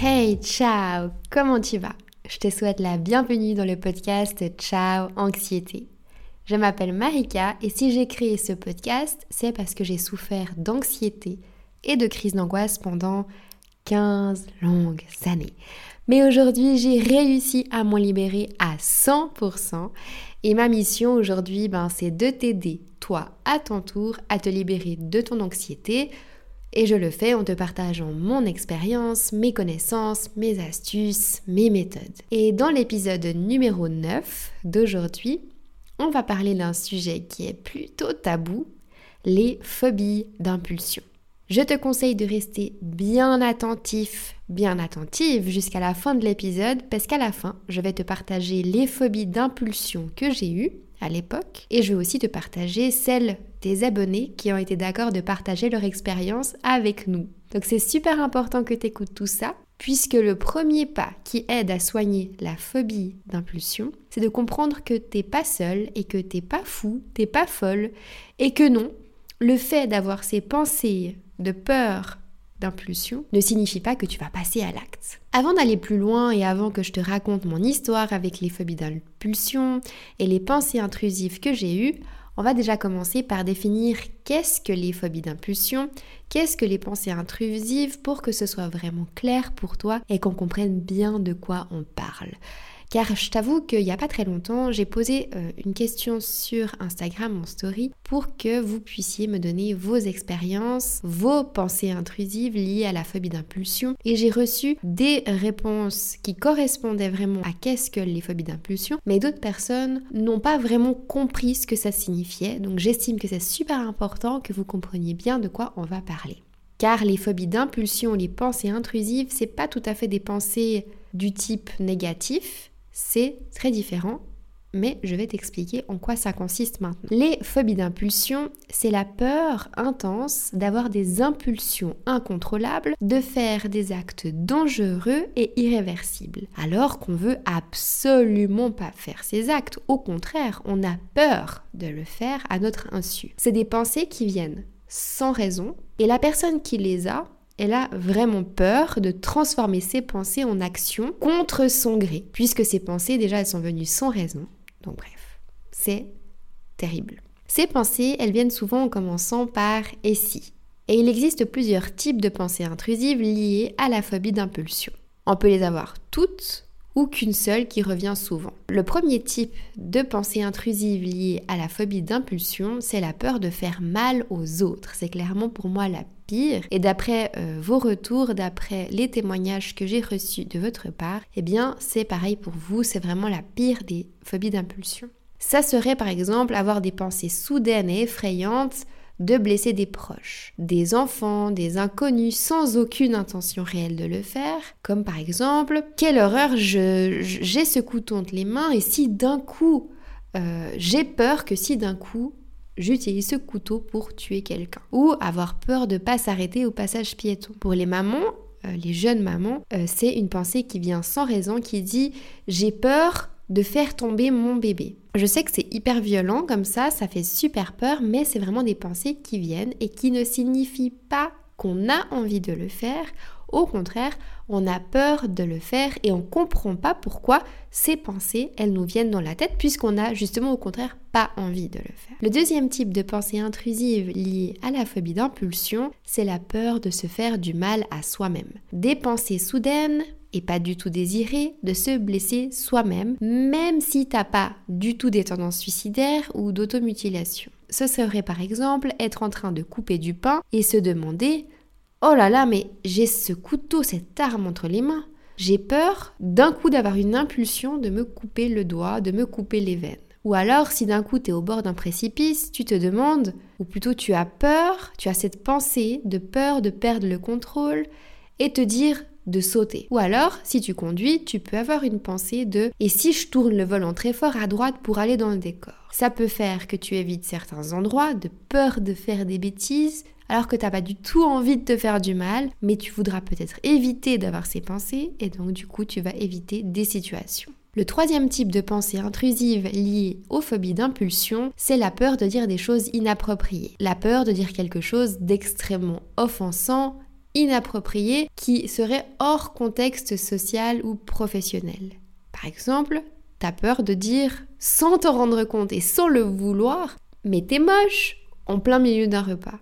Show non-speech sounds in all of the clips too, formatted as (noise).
Hey, ciao, comment tu vas? Je te souhaite la bienvenue dans le podcast Ciao Anxiété. Je m'appelle Marika et si j'ai créé ce podcast, c'est parce que j'ai souffert d'anxiété et de crise d'angoisse pendant 15 longues années. Mais aujourd'hui, j'ai réussi à m'en libérer à 100%. Et ma mission aujourd'hui, ben, c'est de t'aider, toi, à ton tour, à te libérer de ton anxiété, et je le fais en te partageant mon expérience, mes connaissances, mes astuces, mes méthodes. Et dans l'épisode numéro 9 d'aujourd'hui, on va parler d'un sujet qui est plutôt tabou, les phobies d'impulsion. Je te conseille de rester bien attentif, bien attentive jusqu'à la fin de l'épisode parce qu'à la fin, je vais te partager les phobies d'impulsion que j'ai eues à l'époque et je vais aussi te partager celles des abonnés qui ont été d'accord de partager leur expérience avec nous. Donc c'est super important que tu écoutes tout ça puisque le premier pas qui aide à soigner la phobie d'impulsion, c'est de comprendre que t'es pas seul et que t'es pas fou, t'es pas folle et que non, le fait d'avoir ces pensées de peur, d'impulsion ne signifie pas que tu vas passer à l'acte. Avant d'aller plus loin et avant que je te raconte mon histoire avec les phobies d'impulsion et les pensées intrusives que j'ai eues, on va déjà commencer par définir qu'est-ce que les phobies d'impulsion, qu'est-ce que les pensées intrusives pour que ce soit vraiment clair pour toi et qu'on comprenne bien de quoi on parle. Car je t'avoue qu'il n'y a pas très longtemps, j'ai posé euh, une question sur Instagram en story pour que vous puissiez me donner vos expériences, vos pensées intrusives liées à la phobie d'impulsion. Et j'ai reçu des réponses qui correspondaient vraiment à qu'est-ce que les phobies d'impulsion, mais d'autres personnes n'ont pas vraiment compris ce que ça signifiait. Donc j'estime que c'est super important que vous compreniez bien de quoi on va parler. Car les phobies d'impulsion, les pensées intrusives, c'est pas tout à fait des pensées du type négatif, c'est très différent, mais je vais t'expliquer en quoi ça consiste maintenant. Les phobies d'impulsion, c'est la peur intense d'avoir des impulsions incontrôlables, de faire des actes dangereux et irréversibles, alors qu'on veut absolument pas faire ces actes. Au contraire, on a peur de le faire à notre insu. C'est des pensées qui viennent sans raison, et la personne qui les a elle a vraiment peur de transformer ses pensées en action contre son gré, puisque ses pensées, déjà, elles sont venues sans raison. Donc bref, c'est terrible. Ces pensées, elles viennent souvent en commençant par et si. Et il existe plusieurs types de pensées intrusives liées à la phobie d'impulsion. On peut les avoir toutes ou qu'une seule qui revient souvent. Le premier type de pensée intrusive liée à la phobie d'impulsion, c'est la peur de faire mal aux autres. C'est clairement pour moi la pire. Et d'après euh, vos retours, d'après les témoignages que j'ai reçus de votre part, eh bien c'est pareil pour vous, c'est vraiment la pire des phobies d'impulsion. Ça serait par exemple avoir des pensées soudaines et effrayantes de blesser des proches, des enfants, des inconnus sans aucune intention réelle de le faire, comme par exemple, quelle horreur, j'ai ce couteau entre les mains et si d'un coup, euh, j'ai peur que si d'un coup, j'utilise ce couteau pour tuer quelqu'un. Ou avoir peur de ne pas s'arrêter au passage piéton. Pour les mamans, euh, les jeunes mamans, euh, c'est une pensée qui vient sans raison, qui dit j'ai peur de faire tomber mon bébé. Je sais que c'est hyper violent comme ça, ça fait super peur, mais c'est vraiment des pensées qui viennent et qui ne signifient pas qu'on a envie de le faire. Au contraire, on a peur de le faire et on comprend pas pourquoi ces pensées, elles nous viennent dans la tête puisqu'on a justement au contraire pas envie de le faire. Le deuxième type de pensée intrusive liée à la phobie d'impulsion, c'est la peur de se faire du mal à soi-même. Des pensées soudaines, et pas du tout désiré de se blesser soi-même, même si t'as pas du tout des tendances suicidaires ou d'automutilation. Ce serait par exemple être en train de couper du pain et se demander Oh là là, mais j'ai ce couteau, cette arme entre les mains. J'ai peur d'un coup d'avoir une impulsion de me couper le doigt, de me couper les veines. Ou alors, si d'un coup tu es au bord d'un précipice, tu te demandes, ou plutôt tu as peur, tu as cette pensée de peur de perdre le contrôle et te dire de sauter. Ou alors, si tu conduis, tu peux avoir une pensée de et si je tourne le volant très fort à droite pour aller dans le décor? Ça peut faire que tu évites certains endroits de peur de faire des bêtises alors que tu n'as pas du tout envie de te faire du mal, mais tu voudras peut-être éviter d'avoir ces pensées et donc du coup tu vas éviter des situations. Le troisième type de pensée intrusive liée aux phobies d'impulsion, c'est la peur de dire des choses inappropriées. La peur de dire quelque chose d'extrêmement offensant, inappropriée qui serait hors contexte social ou professionnel. Par exemple, t'as peur de dire sans t'en rendre compte et sans le vouloir, mais t'es moche en plein milieu d'un repas.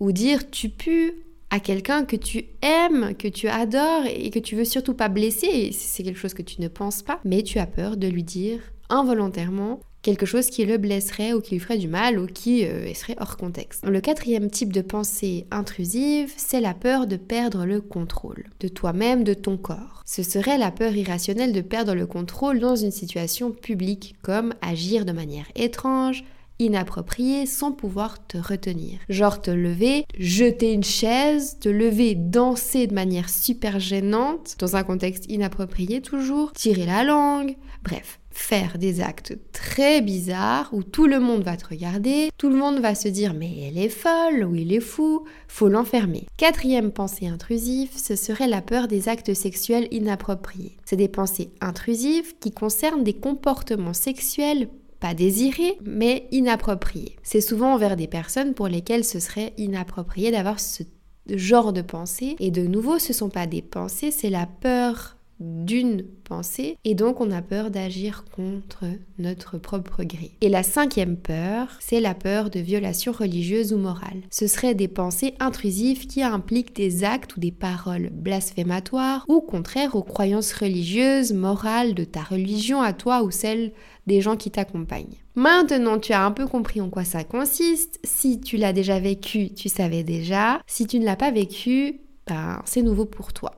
Ou dire tu pues à quelqu'un que tu aimes, que tu adores et que tu veux surtout pas blesser, c'est quelque chose que tu ne penses pas, mais tu as peur de lui dire involontairement quelque chose qui le blesserait ou qui lui ferait du mal ou qui euh, serait hors contexte. Le quatrième type de pensée intrusive, c'est la peur de perdre le contrôle de toi-même, de ton corps. Ce serait la peur irrationnelle de perdre le contrôle dans une situation publique, comme agir de manière étrange, inappropriée sans pouvoir te retenir. Genre te lever, jeter une chaise, te lever, danser de manière super gênante, dans un contexte inapproprié toujours, tirer la langue, bref faire des actes très bizarres où tout le monde va te regarder, tout le monde va se dire mais elle est folle ou il est fou, faut l'enfermer. Quatrième pensée intrusive, ce serait la peur des actes sexuels inappropriés. C'est des pensées intrusives qui concernent des comportements sexuels pas désirés, mais inappropriés. C'est souvent envers des personnes pour lesquelles ce serait inapproprié d'avoir ce genre de pensée. Et de nouveau, ce ne sont pas des pensées, c'est la peur d'une pensée et donc on a peur d'agir contre notre propre gré. Et la cinquième peur, c'est la peur de violation religieuse ou morale. Ce seraient des pensées intrusives qui impliquent des actes ou des paroles blasphématoires ou contraires aux croyances religieuses, morales de ta religion à toi ou celle des gens qui t'accompagnent. Maintenant, tu as un peu compris en quoi ça consiste. Si tu l'as déjà vécu, tu savais déjà. Si tu ne l'as pas vécu, ben, c'est nouveau pour toi.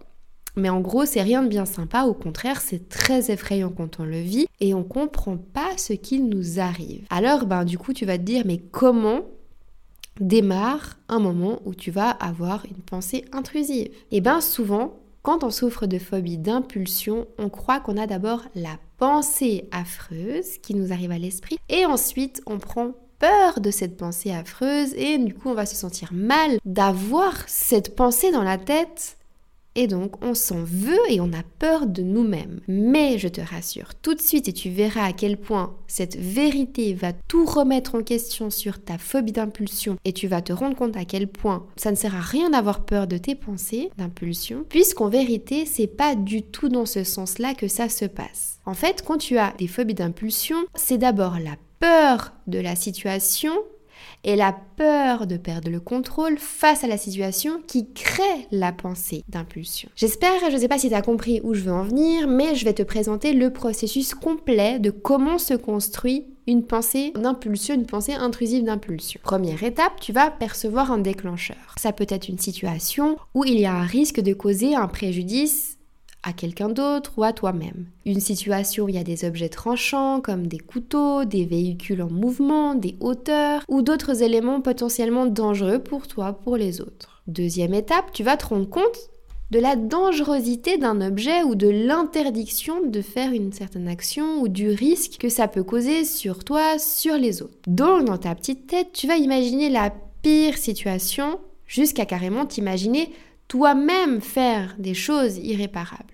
Mais en gros, c'est rien de bien sympa, au contraire, c'est très effrayant quand on le vit et on comprend pas ce qu'il nous arrive. Alors, ben, du coup, tu vas te dire, mais comment démarre un moment où tu vas avoir une pensée intrusive? Et bien, souvent, quand on souffre de phobie d'impulsion, on croit qu'on a d'abord la pensée affreuse qui nous arrive à l'esprit et ensuite on prend peur de cette pensée affreuse et du coup on va se sentir mal d'avoir cette pensée dans la tête et donc, on s'en veut et on a peur de nous-mêmes. Mais je te rassure, tout de suite, et tu verras à quel point cette vérité va tout remettre en question sur ta phobie d'impulsion, et tu vas te rendre compte à quel point ça ne sert à rien d'avoir peur de tes pensées d'impulsion, puisqu'en vérité, c'est pas du tout dans ce sens-là que ça se passe. En fait, quand tu as des phobies d'impulsion, c'est d'abord la peur de la situation et la peur de perdre le contrôle face à la situation qui crée la pensée d'impulsion. J'espère, je ne sais pas si tu as compris où je veux en venir, mais je vais te présenter le processus complet de comment se construit une pensée d'impulsion, une pensée intrusive d'impulsion. Première étape, tu vas percevoir un déclencheur. Ça peut être une situation où il y a un risque de causer un préjudice à quelqu'un d'autre ou à toi-même. Une situation où il y a des objets tranchants comme des couteaux, des véhicules en mouvement, des hauteurs ou d'autres éléments potentiellement dangereux pour toi, pour les autres. Deuxième étape, tu vas te rendre compte de la dangerosité d'un objet ou de l'interdiction de faire une certaine action ou du risque que ça peut causer sur toi, sur les autres. Donc dans ta petite tête, tu vas imaginer la pire situation jusqu'à carrément t'imaginer toi-même faire des choses irréparables.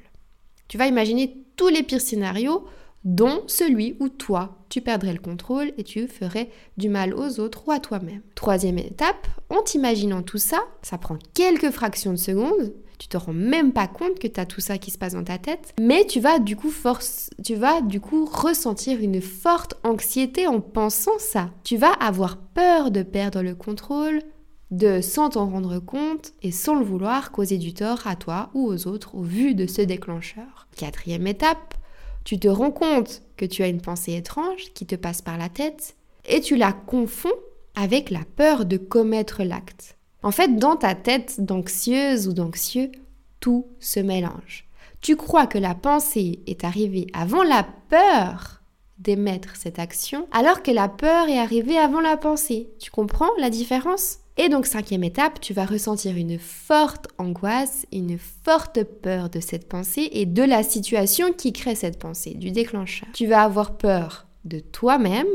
Tu vas imaginer tous les pires scénarios, dont celui où toi, tu perdrais le contrôle et tu ferais du mal aux autres ou à toi-même. Troisième étape, en t'imaginant tout ça, ça prend quelques fractions de secondes, tu te rends même pas compte que tu as tout ça qui se passe dans ta tête, mais tu vas du coup force, tu vas du coup ressentir une forte anxiété en pensant ça. Tu vas avoir peur de perdre le contrôle, de sans t'en rendre compte et sans le vouloir causer du tort à toi ou aux autres au vu de ce déclencheur. Quatrième étape, tu te rends compte que tu as une pensée étrange qui te passe par la tête et tu la confonds avec la peur de commettre l'acte. En fait, dans ta tête d'anxieuse ou d'anxieux, tout se mélange. Tu crois que la pensée est arrivée avant la peur d'émettre cette action, alors que la peur est arrivée avant la pensée. Tu comprends la différence? Et donc cinquième étape, tu vas ressentir une forte angoisse, une forte peur de cette pensée et de la situation qui crée cette pensée, du déclencheur. Tu vas avoir peur de toi-même,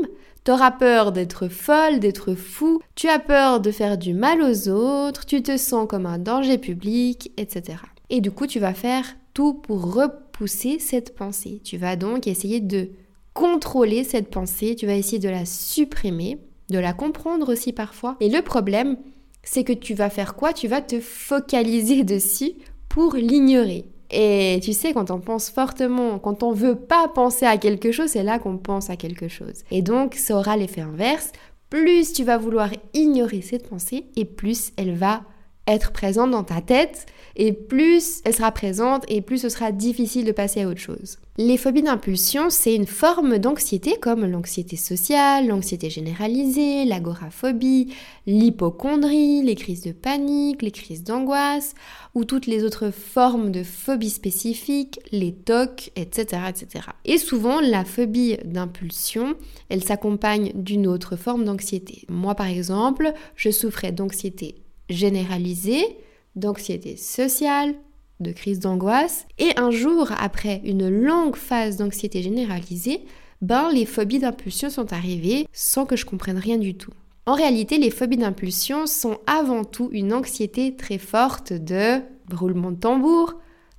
tu auras peur d'être folle, d'être fou, tu as peur de faire du mal aux autres, tu te sens comme un danger public, etc. Et du coup, tu vas faire tout pour repousser cette pensée. Tu vas donc essayer de contrôler cette pensée, tu vas essayer de la supprimer de la comprendre aussi parfois. Et le problème, c'est que tu vas faire quoi? Tu vas te focaliser (laughs) dessus pour l'ignorer. Et tu sais, quand on pense fortement, quand on veut pas penser à quelque chose, c'est là qu'on pense à quelque chose. Et donc, ça aura l'effet inverse. Plus tu vas vouloir ignorer cette pensée, et plus elle va être présente dans ta tête et plus elle sera présente et plus ce sera difficile de passer à autre chose. Les phobies d'impulsion, c'est une forme d'anxiété comme l'anxiété sociale, l'anxiété généralisée, l'agoraphobie, l'hypochondrie, les crises de panique, les crises d'angoisse ou toutes les autres formes de phobie spécifiques, les TOC, etc., etc. Et souvent, la phobie d'impulsion, elle s'accompagne d'une autre forme d'anxiété. Moi, par exemple, je souffrais d'anxiété généralisée, d'anxiété sociale, de crise d'angoisse. Et un jour, après une longue phase d'anxiété généralisée, ben, les phobies d'impulsion sont arrivées sans que je comprenne rien du tout. En réalité, les phobies d'impulsion sont avant tout une anxiété très forte de roulement de tambour,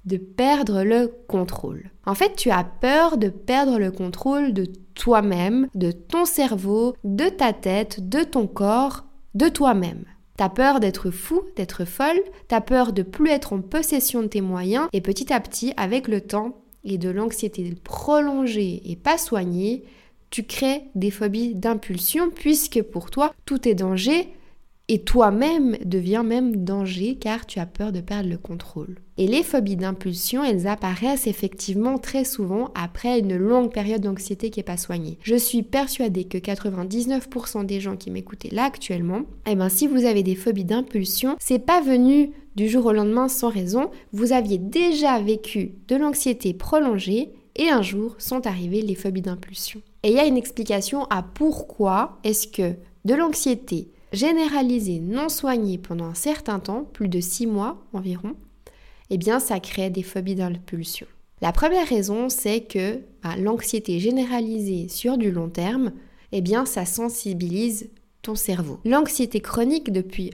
de perdre le contrôle. En fait, tu as peur de perdre le contrôle de toi-même, de ton cerveau, de ta tête, de ton corps, de toi-même. T'as peur d'être fou, d'être folle, t'as peur de plus être en possession de tes moyens et petit à petit, avec le temps et de l'anxiété prolongée et pas soignée, tu crées des phobies d'impulsion puisque pour toi, tout est danger et toi-même deviens même danger car tu as peur de perdre le contrôle. Et les phobies d'impulsion, elles apparaissent effectivement très souvent après une longue période d'anxiété qui n'est pas soignée. Je suis persuadée que 99% des gens qui m'écoutaient là actuellement, eh ben si vous avez des phobies d'impulsion, c'est pas venu du jour au lendemain sans raison, vous aviez déjà vécu de l'anxiété prolongée et un jour sont arrivées les phobies d'impulsion. Et il y a une explication à pourquoi est-ce que de l'anxiété généralisée non soignée pendant un certain temps, plus de 6 mois environ, eh bien ça crée des phobies d'impulsion. La première raison, c'est que bah, l'anxiété généralisée sur du long terme, eh bien ça sensibilise ton cerveau. L'anxiété chronique depuis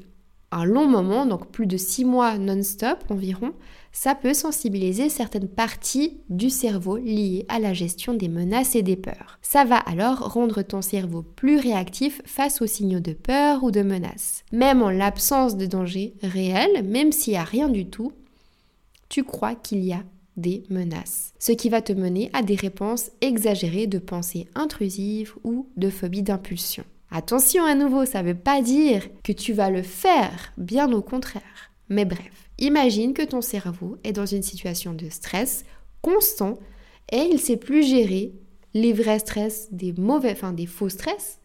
un long moment, donc plus de 6 mois non-stop environ, ça peut sensibiliser certaines parties du cerveau liées à la gestion des menaces et des peurs. Ça va alors rendre ton cerveau plus réactif face aux signaux de peur ou de menace. Même en l'absence de danger réel, même s'il n'y a rien du tout, tu crois qu'il y a des menaces. Ce qui va te mener à des réponses exagérées de pensées intrusives ou de phobie d'impulsion. Attention à nouveau, ça ne veut pas dire que tu vas le faire, bien au contraire. Mais bref, imagine que ton cerveau est dans une situation de stress constant et il sait plus gérer les vrais stress des mauvais, enfin des faux stress.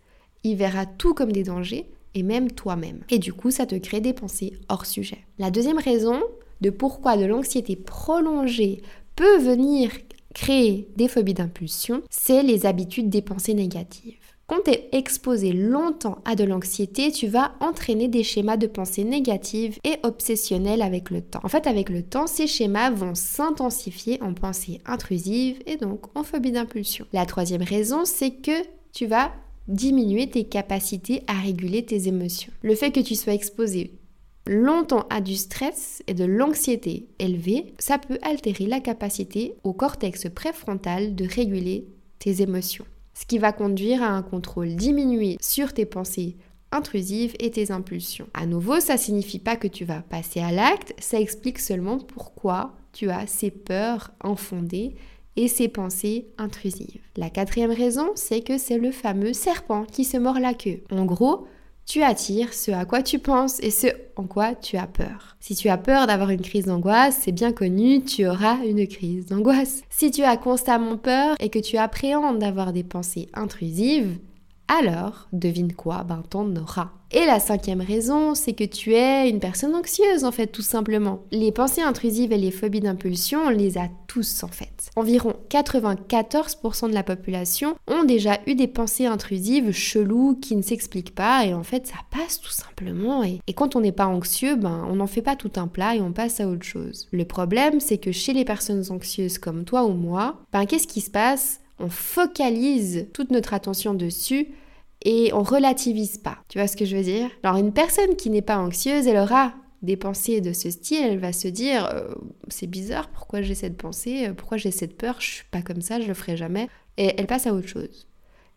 Il verra tout comme des dangers et même toi-même. Et du coup, ça te crée des pensées hors sujet. La deuxième raison de pourquoi de l'anxiété prolongée peut venir créer des phobies d'impulsion, c'est les habitudes des pensées négatives. Quand tu es exposé longtemps à de l'anxiété, tu vas entraîner des schémas de pensée négatives et obsessionnels avec le temps. En fait, avec le temps, ces schémas vont s'intensifier en pensée intrusive et donc en phobie d'impulsion. La troisième raison, c'est que tu vas diminuer tes capacités à réguler tes émotions. Le fait que tu sois exposé longtemps à du stress et de l'anxiété élevée, ça peut altérer la capacité au cortex préfrontal de réguler tes émotions ce qui va conduire à un contrôle diminué sur tes pensées intrusives et tes impulsions. À nouveau, ça signifie pas que tu vas passer à l'acte, ça explique seulement pourquoi tu as ces peurs infondées et ces pensées intrusives. La quatrième raison, c'est que c'est le fameux serpent qui se mord la queue. En gros, tu attires ce à quoi tu penses et ce en quoi tu as peur. Si tu as peur d'avoir une crise d'angoisse, c'est bien connu, tu auras une crise d'angoisse. Si tu as constamment peur et que tu appréhendes d'avoir des pensées intrusives, alors, devine quoi, ben t'en auras. Et la cinquième raison, c'est que tu es une personne anxieuse en fait, tout simplement. Les pensées intrusives et les phobies d'impulsion, on les a tous en fait. Environ 94% de la population ont déjà eu des pensées intrusives cheloues qui ne s'expliquent pas et en fait ça passe tout simplement. Et, quand on n'est pas anxieux, ben on n'en fait pas tout un plat et on passe à autre chose. Le problème, c'est que chez les personnes anxieuses comme toi ou moi, ben qu'est-ce qui se passe? On focalise toute notre attention dessus et on relativise pas. Tu vois ce que je veux dire? Alors une personne qui n'est pas anxieuse, elle aura des pensées de ce style, elle va se dire euh, c'est bizarre, pourquoi j'ai cette pensée, pourquoi j'ai cette peur, je suis pas comme ça, je le ferai jamais et elle passe à autre chose.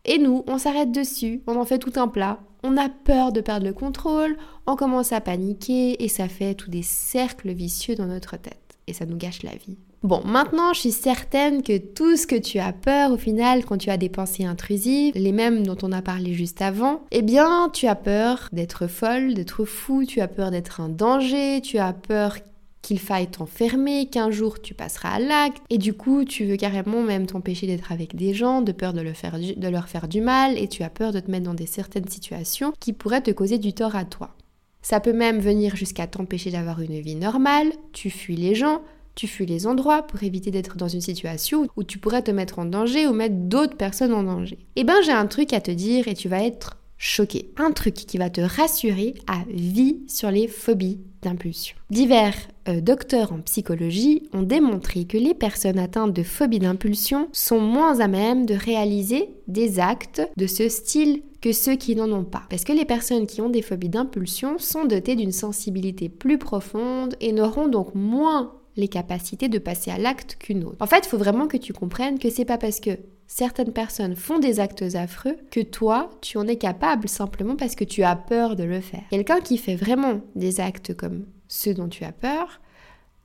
Et nous, on s'arrête dessus, on en fait tout un plat. On a peur de perdre le contrôle, on commence à paniquer et ça fait tous des cercles vicieux dans notre tête. Et ça nous gâche la vie. Bon, maintenant, je suis certaine que tout ce que tu as peur au final quand tu as des pensées intrusives, les mêmes dont on a parlé juste avant, eh bien, tu as peur d'être folle, d'être fou, tu as peur d'être un danger, tu as peur qu'il faille t'enfermer, qu'un jour tu passeras à l'acte, et du coup tu veux carrément même t'empêcher d'être avec des gens, de peur de, leur faire du mal, et tu as peur de te mettre dans des certaines situations qui pourraient te causer du tort à toi. Ça peut même venir jusqu'à t'empêcher d'avoir une vie normale, tu fuis les gens, tu fuis les endroits pour éviter d'être dans une situation où tu pourrais te mettre en danger ou mettre d'autres personnes en danger. Eh ben j'ai un truc à te dire et tu vas être choqué. Un truc qui va te rassurer à vie sur les phobies d'impulsion. Divers euh, docteurs en psychologie ont démontré que les personnes atteintes de phobie d'impulsion sont moins à même de réaliser des actes de ce style que ceux qui n'en ont pas. Parce que les personnes qui ont des phobies d'impulsion sont dotées d'une sensibilité plus profonde et n'auront donc moins les capacités de passer à l'acte qu'une autre. En fait, il faut vraiment que tu comprennes que c'est pas parce que certaines personnes font des actes affreux que toi, tu en es capable simplement parce que tu as peur de le faire. Quelqu'un qui fait vraiment des actes comme ceux dont tu as peur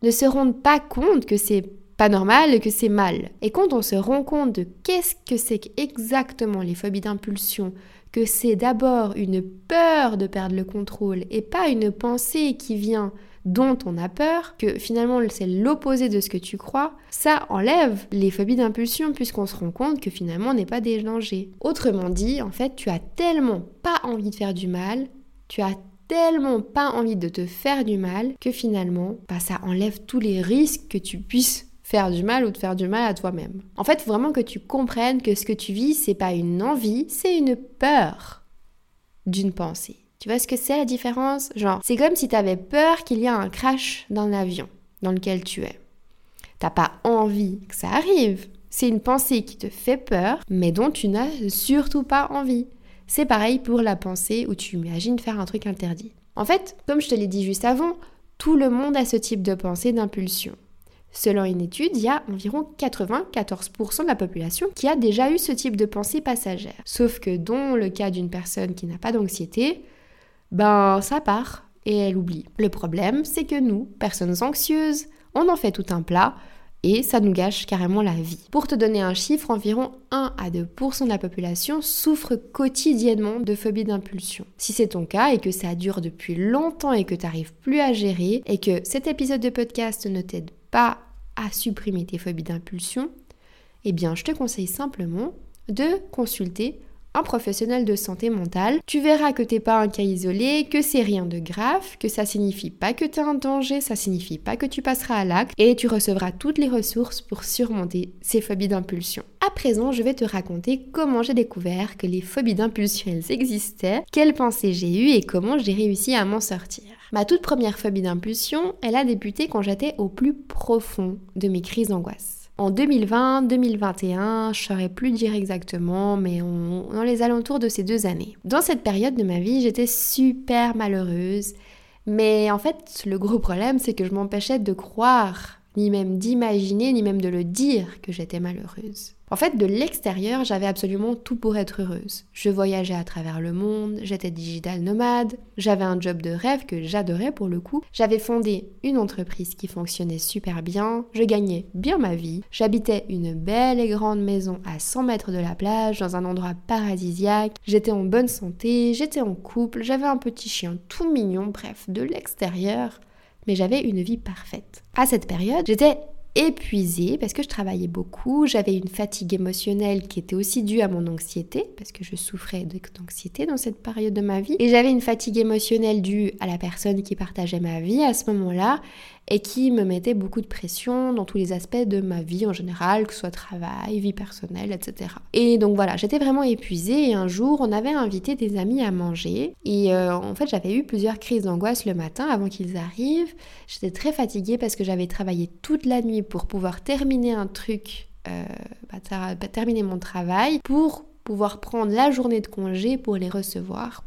ne se rend pas compte que c'est pas normal que c'est mal. Et quand on se rend compte de qu'est-ce que c'est exactement les phobies d'impulsion, que c'est d'abord une peur de perdre le contrôle et pas une pensée qui vient dont on a peur, que finalement c'est l'opposé de ce que tu crois, ça enlève les phobies d'impulsion puisqu'on se rend compte que finalement on n'est pas dangers. Autrement dit, en fait, tu as tellement pas envie de faire du mal, tu as tellement pas envie de te faire du mal que finalement, bah, ça enlève tous les risques que tu puisses faire du mal ou de faire du mal à toi-même. En fait, vraiment que tu comprennes que ce que tu vis, c'est pas une envie, c'est une peur d'une pensée. Tu vois ce que c'est la différence? Genre, c'est comme si tu avais peur qu'il y ait un crash dans l'avion dans lequel tu es. T'as pas envie que ça arrive. C'est une pensée qui te fait peur, mais dont tu n'as surtout pas envie. C'est pareil pour la pensée où tu imagines faire un truc interdit. En fait, comme je te l'ai dit juste avant, tout le monde a ce type de pensée d'impulsion. Selon une étude, il y a environ 94% de la population qui a déjà eu ce type de pensée passagère. Sauf que dans le cas d'une personne qui n'a pas d'anxiété, ben ça part et elle oublie. Le problème, c'est que nous, personnes anxieuses, on en fait tout un plat et ça nous gâche carrément la vie. Pour te donner un chiffre, environ 1 à 2% de la population souffre quotidiennement de phobie d'impulsion. Si c'est ton cas et que ça dure depuis longtemps et que tu n'arrives plus à gérer et que cet épisode de podcast ne t'aide pas à supprimer tes phobies d'impulsion, eh bien je te conseille simplement de consulter un professionnel de santé mentale. Tu verras que t'es pas un cas isolé, que c'est rien de grave, que ça signifie pas que tu es un danger, ça signifie pas que tu passeras à l'acte et tu recevras toutes les ressources pour surmonter ces phobies d'impulsion. À présent, je vais te raconter comment j'ai découvert que les phobies d'impulsion existaient, quelles pensées j'ai eues et comment j'ai réussi à m'en sortir. Ma toute première phobie d'impulsion, elle a débuté quand j'étais au plus profond de mes crises d'angoisse en 2020, 2021, je saurais plus dire exactement, mais on, dans les alentours de ces deux années. Dans cette période de ma vie, j'étais super malheureuse, mais en fait, le gros problème, c'est que je m'empêchais de croire, ni même d'imaginer, ni même de le dire que j'étais malheureuse. En fait, de l'extérieur, j'avais absolument tout pour être heureuse. Je voyageais à travers le monde, j'étais digital nomade, j'avais un job de rêve que j'adorais pour le coup, j'avais fondé une entreprise qui fonctionnait super bien, je gagnais bien ma vie, j'habitais une belle et grande maison à 100 mètres de la plage, dans un endroit paradisiaque, j'étais en bonne santé, j'étais en couple, j'avais un petit chien tout mignon, bref, de l'extérieur, mais j'avais une vie parfaite. À cette période, j'étais épuisée parce que je travaillais beaucoup, j'avais une fatigue émotionnelle qui était aussi due à mon anxiété parce que je souffrais d'anxiété dans cette période de ma vie. Et j'avais une fatigue émotionnelle due à la personne qui partageait ma vie à ce moment-là et qui me mettait beaucoup de pression dans tous les aspects de ma vie en général, que ce soit travail, vie personnelle, etc. Et donc voilà, j'étais vraiment épuisée et un jour on avait invité des amis à manger et euh, en fait j'avais eu plusieurs crises d'angoisse le matin avant qu'ils arrivent. J'étais très fatiguée parce que j'avais travaillé toute la nuit pour pouvoir terminer un truc, euh, bah, terminer mon travail, pour pouvoir prendre la journée de congé pour les recevoir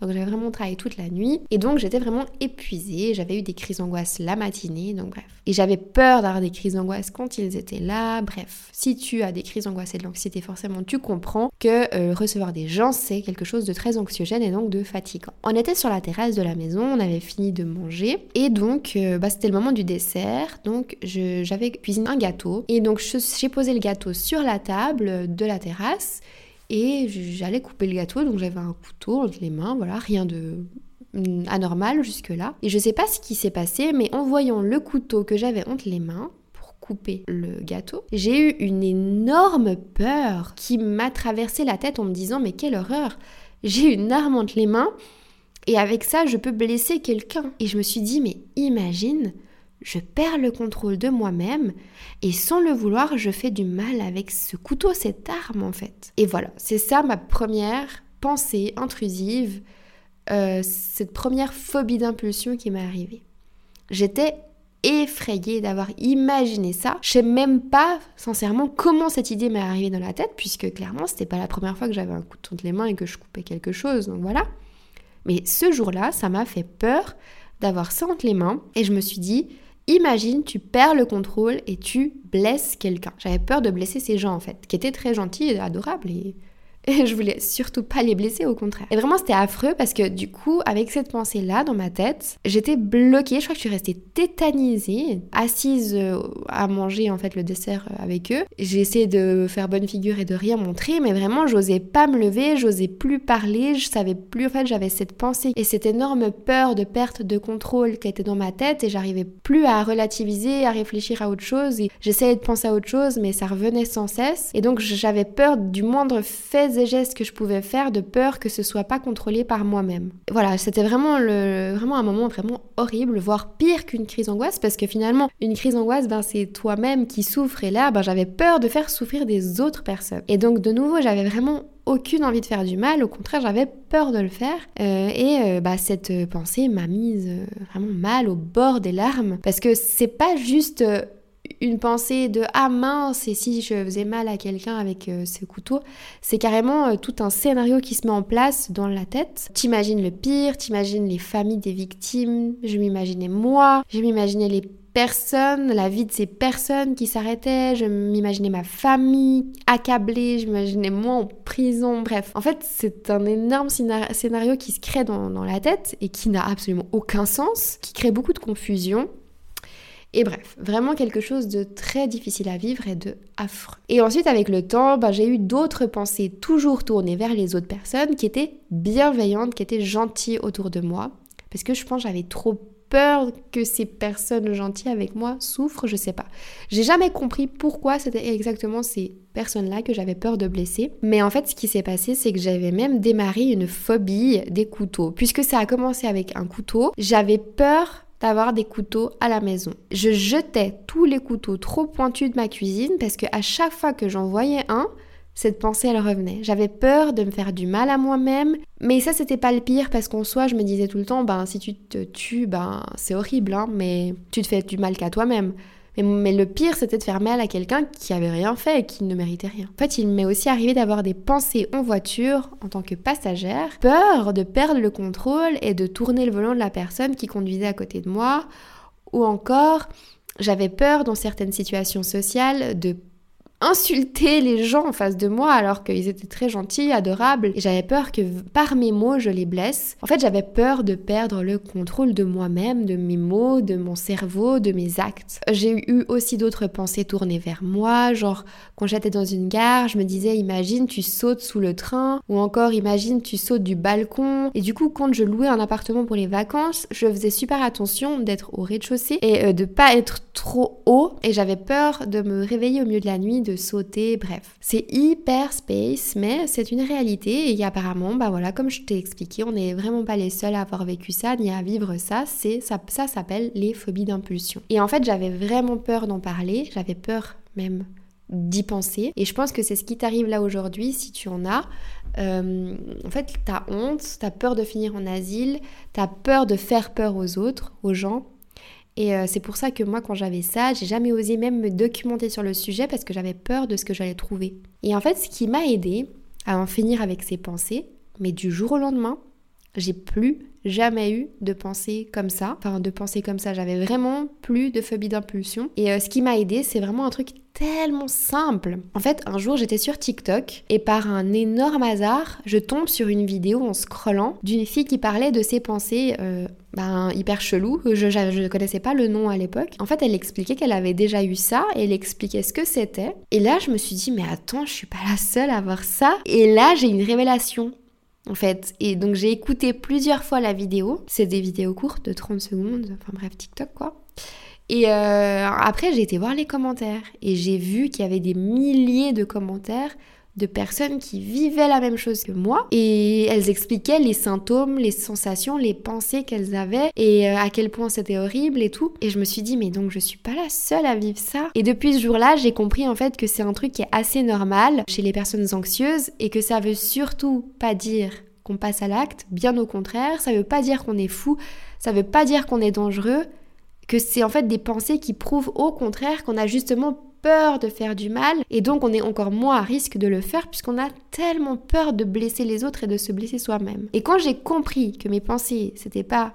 Donc j'avais vraiment travaillé toute la nuit et donc j'étais vraiment épuisée. J'avais eu des crises d'angoisse la matinée, donc bref. Et j'avais peur d'avoir des crises d'angoisse quand ils étaient là. Bref, si tu as des crises d'angoisse et de l'anxiété, forcément tu comprends que euh, recevoir des gens c'est quelque chose de très anxiogène et donc de fatigant. On était sur la terrasse de la maison, on avait fini de manger et donc euh, bah, c'était le moment du dessert. Donc j'avais cuisiné un gâteau et donc j'ai posé le gâteau sur la table de la terrasse et j'allais couper le gâteau, donc j'avais un couteau entre les mains, voilà, rien de mm, anormal jusque-là. Et je sais pas ce qui s'est passé, mais en voyant le couteau que j'avais entre les mains, pour couper le gâteau, j'ai eu une énorme peur qui m'a traversé la tête en me disant mais quelle horreur J'ai une arme entre les mains et avec ça je peux blesser quelqu'un. Et je me suis dit mais imagine je perds le contrôle de moi-même et sans le vouloir, je fais du mal avec ce couteau, cette arme en fait. Et voilà, c'est ça ma première pensée intrusive, euh, cette première phobie d'impulsion qui m'est arrivée. J'étais effrayée d'avoir imaginé ça. Je sais même pas sincèrement comment cette idée m'est arrivée dans la tête, puisque clairement c'était pas la première fois que j'avais un couteau entre les mains et que je coupais quelque chose, donc voilà. Mais ce jour-là, ça m'a fait peur d'avoir ça entre les mains et je me suis dit, Imagine, tu perds le contrôle et tu blesses quelqu'un. J'avais peur de blesser ces gens en fait, qui étaient très gentils et adorables (laughs) je voulais surtout pas les blesser, au contraire. Et vraiment, c'était affreux parce que du coup, avec cette pensée-là dans ma tête, j'étais bloquée. Je crois que je suis restée tétanisée, assise euh, à manger en fait le dessert euh, avec eux. J'ai essayé de faire bonne figure et de rien montrer, mais vraiment, j'osais pas me lever, j'osais plus parler, je savais plus. En fait, j'avais cette pensée et cette énorme peur de perte de contrôle qui était dans ma tête et j'arrivais plus à relativiser, à réfléchir à autre chose. J'essayais de penser à autre chose, mais ça revenait sans cesse. Et donc, j'avais peur du moindre fait gestes que je pouvais faire de peur que ce soit pas contrôlé par moi-même. Voilà, c'était vraiment, vraiment un moment vraiment horrible, voire pire qu'une crise d'angoisse, parce que finalement, une crise d'angoisse, ben, c'est toi-même qui souffre, et là, ben, j'avais peur de faire souffrir des autres personnes. Et donc, de nouveau, j'avais vraiment aucune envie de faire du mal, au contraire j'avais peur de le faire euh, et bah, cette pensée m'a mise euh, vraiment mal au bord des larmes parce que c'est pas juste une pensée de ah mince et si je faisais mal à quelqu'un avec euh, ce couteau, c'est carrément euh, tout un scénario qui se met en place dans la tête. T'imagines le pire, t'imagines les familles des victimes, je m'imaginais moi, je m'imaginais les personnes, la vie de ces personnes qui s'arrêtaient, je m'imaginais ma famille accablée, je m'imaginais moi en prison, bref. En fait, c'est un énorme scénario qui se crée dans, dans la tête et qui n'a absolument aucun sens, qui crée beaucoup de confusion et bref, vraiment quelque chose de très difficile à vivre et de affreux. Et ensuite, avec le temps, ben, j'ai eu d'autres pensées toujours tournées vers les autres personnes qui étaient bienveillantes, qui étaient gentilles autour de moi. Parce que je pense j'avais trop peur que ces personnes gentilles avec moi souffrent, je sais pas. J'ai jamais compris pourquoi c'était exactement ces personnes-là que j'avais peur de blesser. Mais en fait, ce qui s'est passé, c'est que j'avais même démarré une phobie des couteaux. Puisque ça a commencé avec un couteau, j'avais peur d'avoir des couteaux à la maison. Je jetais tous les couteaux trop pointus de ma cuisine parce que à chaque fois que j'en voyais un, cette pensée elle revenait. J'avais peur de me faire du mal à moi-même, mais ça c'était pas le pire parce qu'en soi je me disais tout le temps ben si tu te tues ben c'est horrible hein, mais tu te fais du mal qu'à toi-même. Mais, le pire, c'était de faire mal à quelqu'un qui avait rien fait et qui ne méritait rien. En fait, il m'est aussi arrivé d'avoir des pensées en voiture en tant que passagère, peur de perdre le contrôle et de tourner le volant de la personne qui conduisait à côté de moi, ou encore j'avais peur dans certaines situations sociales de insulter les gens en face de moi alors qu'ils étaient très gentils, adorables. J'avais peur que par mes mots, je les blesse. En fait, j'avais peur de perdre le contrôle de moi-même, de mes mots, de mon cerveau, de mes actes. J'ai eu aussi d'autres pensées tournées vers moi, genre quand j'étais dans une gare, je me disais imagine tu sautes sous le train ou encore imagine tu sautes du balcon. Et du coup, quand je louais un appartement pour les vacances, je faisais super attention d'être au rez-de-chaussée et euh, de pas être trop haut et j'avais peur de me réveiller au milieu de la nuit de sauter, bref. C'est hyper space, mais c'est une réalité et apparemment, bah voilà, comme je t'ai expliqué, on n'est vraiment pas les seuls à avoir vécu ça ni à vivre ça. C'est ça, ça s'appelle les phobies d'impulsion. Et en fait, j'avais vraiment peur d'en parler, j'avais peur même d'y penser. Et je pense que c'est ce qui t'arrive là aujourd'hui, si tu en as. Euh, en fait, t'as honte, t'as peur de finir en asile, t'as peur de faire peur aux autres, aux gens, et euh, c'est pour ça que moi, quand j'avais ça, j'ai jamais osé même me documenter sur le sujet parce que j'avais peur de ce que j'allais trouver. Et en fait, ce qui m'a aidé à en finir avec ces pensées, mais du jour au lendemain, j'ai plus jamais eu de pensée comme ça. Enfin, de pensée comme ça, j'avais vraiment plus de phobie d'impulsion. Et euh, ce qui m'a aidé, c'est vraiment un truc tellement simple. En fait, un jour, j'étais sur TikTok et par un énorme hasard, je tombe sur une vidéo en scrollant d'une fille qui parlait de ses pensées euh, ben, hyper chelou. Je ne connaissais pas le nom à l'époque. En fait, elle expliquait qu'elle avait déjà eu ça et elle expliquait ce que c'était. Et là, je me suis dit, mais attends, je suis pas la seule à avoir ça. Et là, j'ai une révélation en fait. Et donc j'ai écouté plusieurs fois la vidéo. C'est des vidéos courtes de 30 secondes, enfin bref, TikTok quoi. Et euh, après j'ai été voir les commentaires et j'ai vu qu'il y avait des milliers de commentaires de personnes qui vivaient la même chose que moi et elles expliquaient les symptômes, les sensations, les pensées qu'elles avaient et euh, à quel point c'était horrible et tout. Et je me suis dit mais donc je suis pas la seule à vivre ça. Et depuis ce jour-là, j'ai compris en fait que c'est un truc qui est assez normal chez les personnes anxieuses et que ça veut surtout pas dire qu'on passe à l'acte, bien au contraire, ça veut pas dire qu'on est fou, ça veut pas dire qu'on est dangereux, que c'est en fait des pensées qui prouvent au contraire qu'on a justement peur de faire du mal et donc on est encore moins à risque de le faire puisqu'on a tellement peur de blesser les autres et de se blesser soi-même. Et quand j'ai compris que mes pensées, c'était pas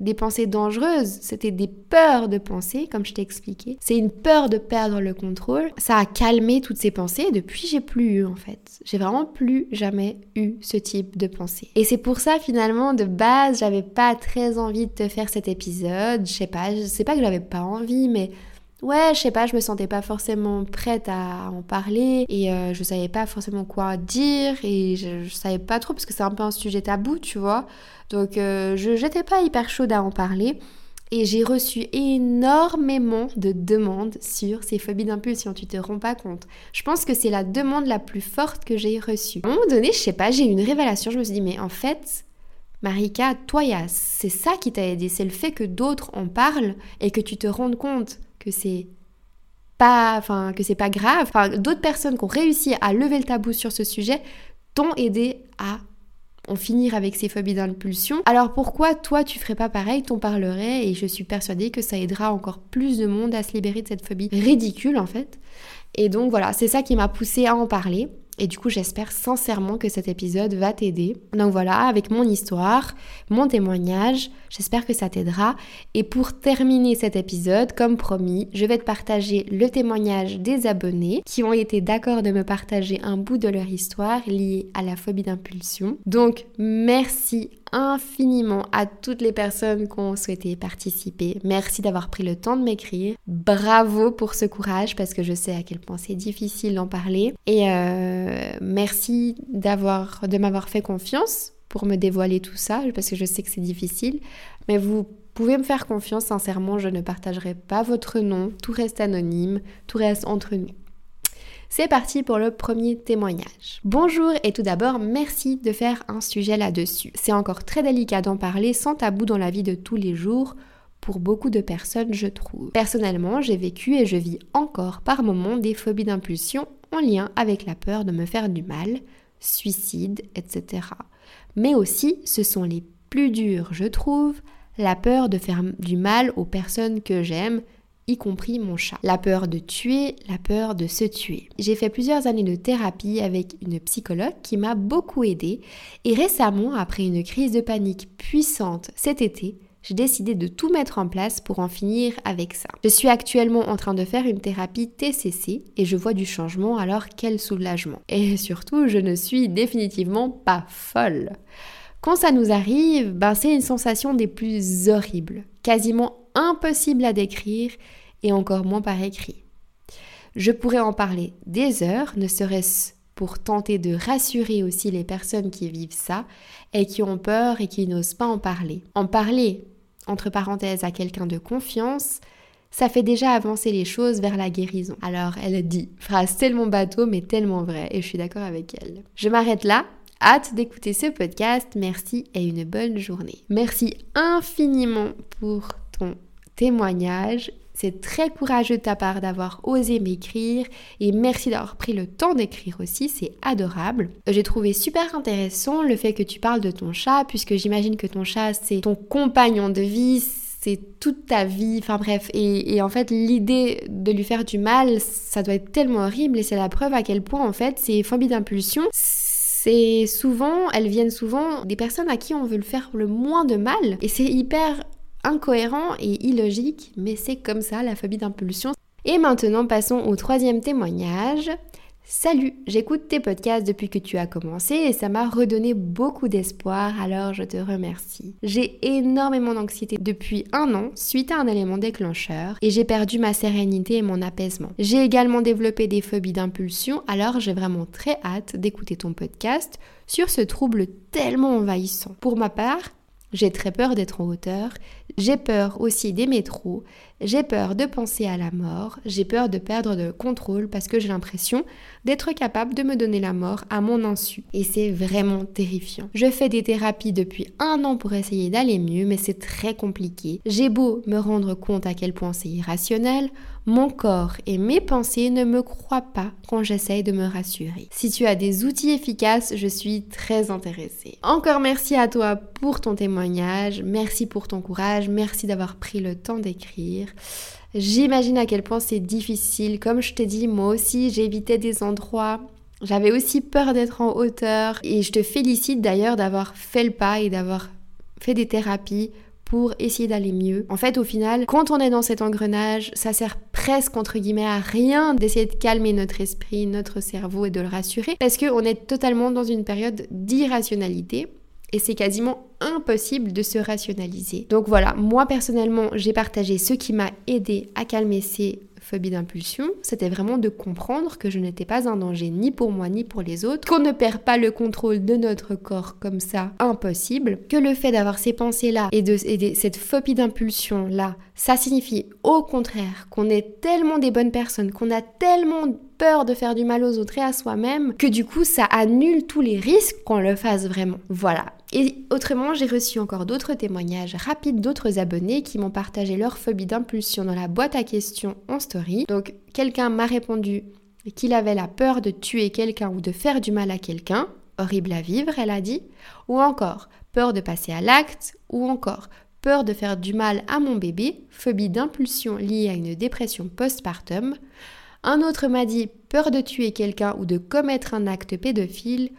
des pensées dangereuses, c'était des peurs de penser, comme je t'ai expliqué. C'est une peur de perdre le contrôle. Ça a calmé toutes ces pensées et depuis j'ai plus eu en fait. J'ai vraiment plus jamais eu ce type de pensée. Et c'est pour ça finalement de base j'avais pas très envie de te faire cet épisode. Je sais pas, je sais pas que j'avais pas envie, mais Ouais, je sais pas, je me sentais pas forcément prête à en parler et euh, je savais pas forcément quoi dire et je, savais pas trop parce que c'est un peu un sujet tabou, tu vois. Donc euh, je j'étais pas hyper chaude à en parler et j'ai reçu énormément de demandes sur ces phobies d'impulsion, tu te rends pas compte. Je pense que c'est la demande la plus forte que j'ai reçue. À un moment donné, je sais pas, j'ai eu une révélation, je me suis dit mais en fait, Marika, toi, c'est ça qui t'a aidé, c'est le fait que d'autres en parlent et que tu te rendes compte que c'est pas, enfin, que c'est pas grave. Enfin, d'autres personnes qui ont réussi à lever le tabou sur ce sujet t'ont aidé à en finir avec ces phobies d'impulsion. Alors pourquoi toi tu ferais pas pareil, t'en parlerais et je suis persuadée que ça aidera encore plus de monde à se libérer de cette phobie ridicule en fait. Et donc voilà, c'est ça qui m'a poussée à en parler. Et du coup, j'espère sincèrement que cet épisode va t'aider. Donc voilà, avec mon histoire, mon témoignage, j'espère que ça t'aidera. Et pour terminer cet épisode, comme promis, je vais te partager le témoignage des abonnés qui ont été d'accord de me partager un bout de leur histoire liée à la phobie d'impulsion. Donc merci infiniment à toutes les personnes qui ont souhaité participer. Merci d'avoir pris le temps de m'écrire. Bravo pour ce courage parce que je sais à quel point c'est difficile d'en parler. Et euh, merci d'avoir, de m'avoir fait confiance pour me dévoiler tout ça parce que je sais que c'est difficile. Mais vous pouvez me faire confiance, sincèrement, je ne partagerai pas votre nom. Tout reste anonyme, tout reste entre nous. C'est parti pour le premier témoignage. Bonjour et tout d'abord merci de faire un sujet là-dessus. C'est encore très délicat d'en parler sans tabou dans la vie de tous les jours pour beaucoup de personnes je trouve. Personnellement j'ai vécu et je vis encore par moments des phobies d'impulsion en lien avec la peur de me faire du mal, suicide, etc. Mais aussi ce sont les plus durs je trouve, la peur de faire du mal aux personnes que j'aime, y compris mon chat. La peur de tuer, la peur de se tuer. J'ai fait plusieurs années de thérapie avec une psychologue qui m'a beaucoup aidée et récemment, après une crise de panique puissante cet été, j'ai décidé de tout mettre en place pour en finir avec ça. Je suis actuellement en train de faire une thérapie TCC et je vois du changement alors quel soulagement. Et surtout, je ne suis définitivement pas folle. Quand ça nous arrive, ben c'est une sensation des plus horribles, quasiment impossible à décrire et encore moins par écrit. Je pourrais en parler des heures, ne serait-ce pour tenter de rassurer aussi les personnes qui vivent ça et qui ont peur et qui n'osent pas en parler. En parler, entre parenthèses, à quelqu'un de confiance, ça fait déjà avancer les choses vers la guérison. Alors elle dit, phrase tellement bateau mais tellement vraie, et je suis d'accord avec elle. Je m'arrête là. Hâte d'écouter ce podcast. Merci et une bonne journée. Merci infiniment pour ton témoignage c'est très courageux de ta part d'avoir osé m'écrire et merci d'avoir pris le temps d'écrire aussi, c'est adorable. J'ai trouvé super intéressant le fait que tu parles de ton chat puisque j'imagine que ton chat c'est ton compagnon de vie, c'est toute ta vie, enfin bref, et, en fait l'idée de lui faire du mal, ça doit être tellement horrible et c'est la preuve à quel point en fait ces phobies d'impulsion, c'est souvent, elles viennent souvent des personnes à qui on veut le faire le moins de mal. Et c'est hyper incohérent et illogique, mais c'est comme ça la phobie d'impulsion. Et maintenant, passons au troisième témoignage. Salut, j'écoute tes podcasts depuis que tu as commencé et ça m'a redonné beaucoup d'espoir, alors je te remercie. J'ai énormément d'anxiété depuis un an suite à un élément déclencheur et j'ai perdu ma sérénité et mon apaisement. J'ai également développé des phobies d'impulsion, alors j'ai vraiment très hâte d'écouter ton podcast sur ce trouble tellement envahissant. Pour ma part, j'ai très peur d'être en hauteur, j'ai peur aussi des métros, j'ai peur de penser à la mort, j'ai peur de perdre le contrôle parce que j'ai l'impression d'être capable de me donner la mort à mon insu. Et c'est vraiment terrifiant. Je fais des thérapies depuis un an pour essayer d'aller mieux, mais c'est très compliqué. J'ai beau me rendre compte à quel point c'est irrationnel, mon corps et mes pensées ne me croient pas quand j'essaye de me rassurer. Si tu as des outils efficaces, je suis très intéressée. Encore merci à toi pour ton témoignage, merci pour ton courage, merci d'avoir pris le temps d'écrire. J'imagine à quel point c'est difficile. Comme je t'ai dit, moi aussi, j'évitais des endroits. J'avais aussi peur d'être en hauteur. Et je te félicite d'ailleurs d'avoir fait le pas et d'avoir fait des thérapies pour essayer d'aller mieux. En fait, au final, quand on est dans cet engrenage, ça sert presque entre guillemets à rien d'essayer de calmer notre esprit, notre cerveau et de le rassurer parce qu'on est totalement dans une période d'irrationalité et c'est quasiment impossible de se rationaliser. Donc voilà, moi personnellement, j'ai partagé ce qui m'a aidé à calmer ces phobies d'impulsion, c'était vraiment de comprendre que je n'étais pas un danger ni pour moi ni pour les autres, qu'on ne perd pas le contrôle de notre corps comme ça, impossible, que le fait d'avoir ces pensées-là et de, et cette phobie d'impulsion-là, ça signifie au contraire qu'on est tellement des bonnes personnes, qu'on a tellement peur de faire du mal aux autres et à soi-même, que du coup ça annule tous les risques qu'on le fasse vraiment. Voilà. Et autrement, j'ai reçu encore d'autres témoignages rapides d'autres abonnés qui m'ont partagé leur phobie d'impulsion dans la boîte à questions en story. Donc quelqu'un m'a répondu qu'il avait la peur de tuer quelqu'un ou de faire du mal à quelqu'un. Horrible à vivre, elle a dit. Ou encore peur de passer à l'acte. Ou encore peur de faire du mal à mon bébé. Phobie d'impulsion liée à une dépression postpartum. Un autre m'a dit peur de tuer quelqu'un ou de commettre un acte pédophile,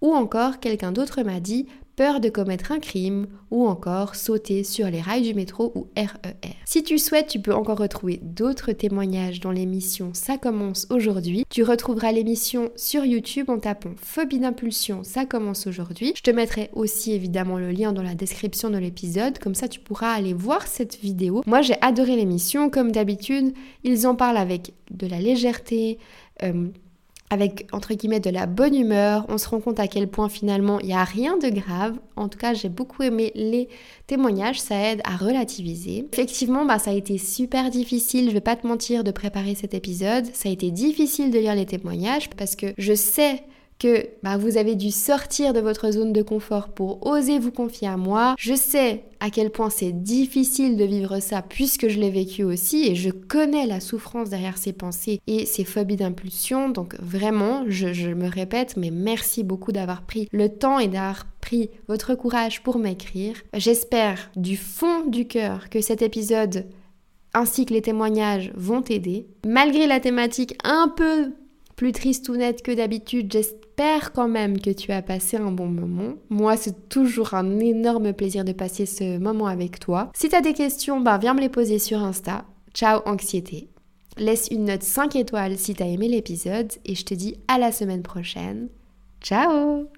ou encore quelqu'un d'autre m'a dit peur de commettre un crime ou encore sauter sur les rails du métro ou RER. E si tu souhaites, tu peux encore retrouver d'autres témoignages dans l'émission Ça commence aujourd'hui. Tu retrouveras l'émission sur YouTube en tapant Phobie d'impulsion, ça commence aujourd'hui. Je te mettrai aussi évidemment le lien dans la description de l'épisode, comme ça tu pourras aller voir cette vidéo. Moi j'ai adoré l'émission, comme d'habitude, ils en parlent avec de la légèreté. Euh, avec entre guillemets de la bonne humeur, on se rend compte à quel point finalement il n'y a rien de grave. En tout cas, j'ai beaucoup aimé les témoignages, ça aide à relativiser. Effectivement, bah, ça a été super difficile, je vais pas te mentir, de préparer cet épisode. Ça a été difficile de lire les témoignages parce que je sais que bah, vous avez dû sortir de votre zone de confort pour oser vous confier à moi. Je sais à quel point c'est difficile de vivre ça puisque je l'ai vécu aussi et je connais la souffrance derrière ces pensées et ces phobies d'impulsion. Donc vraiment, je, je me répète, mais merci beaucoup d'avoir pris le temps et d'avoir pris votre courage pour m'écrire. J'espère du fond du cœur que cet épisode ainsi que les témoignages vont t'aider. Malgré la thématique un peu plus triste ou nette que d'habitude, j'espère quand même que tu as passé un bon moment. Moi, c'est toujours un énorme plaisir de passer ce moment avec toi. Si tu as des questions, bah, viens me les poser sur Insta. Ciao anxiété. Laisse une note 5 étoiles si tu as aimé l'épisode et je te dis à la semaine prochaine. Ciao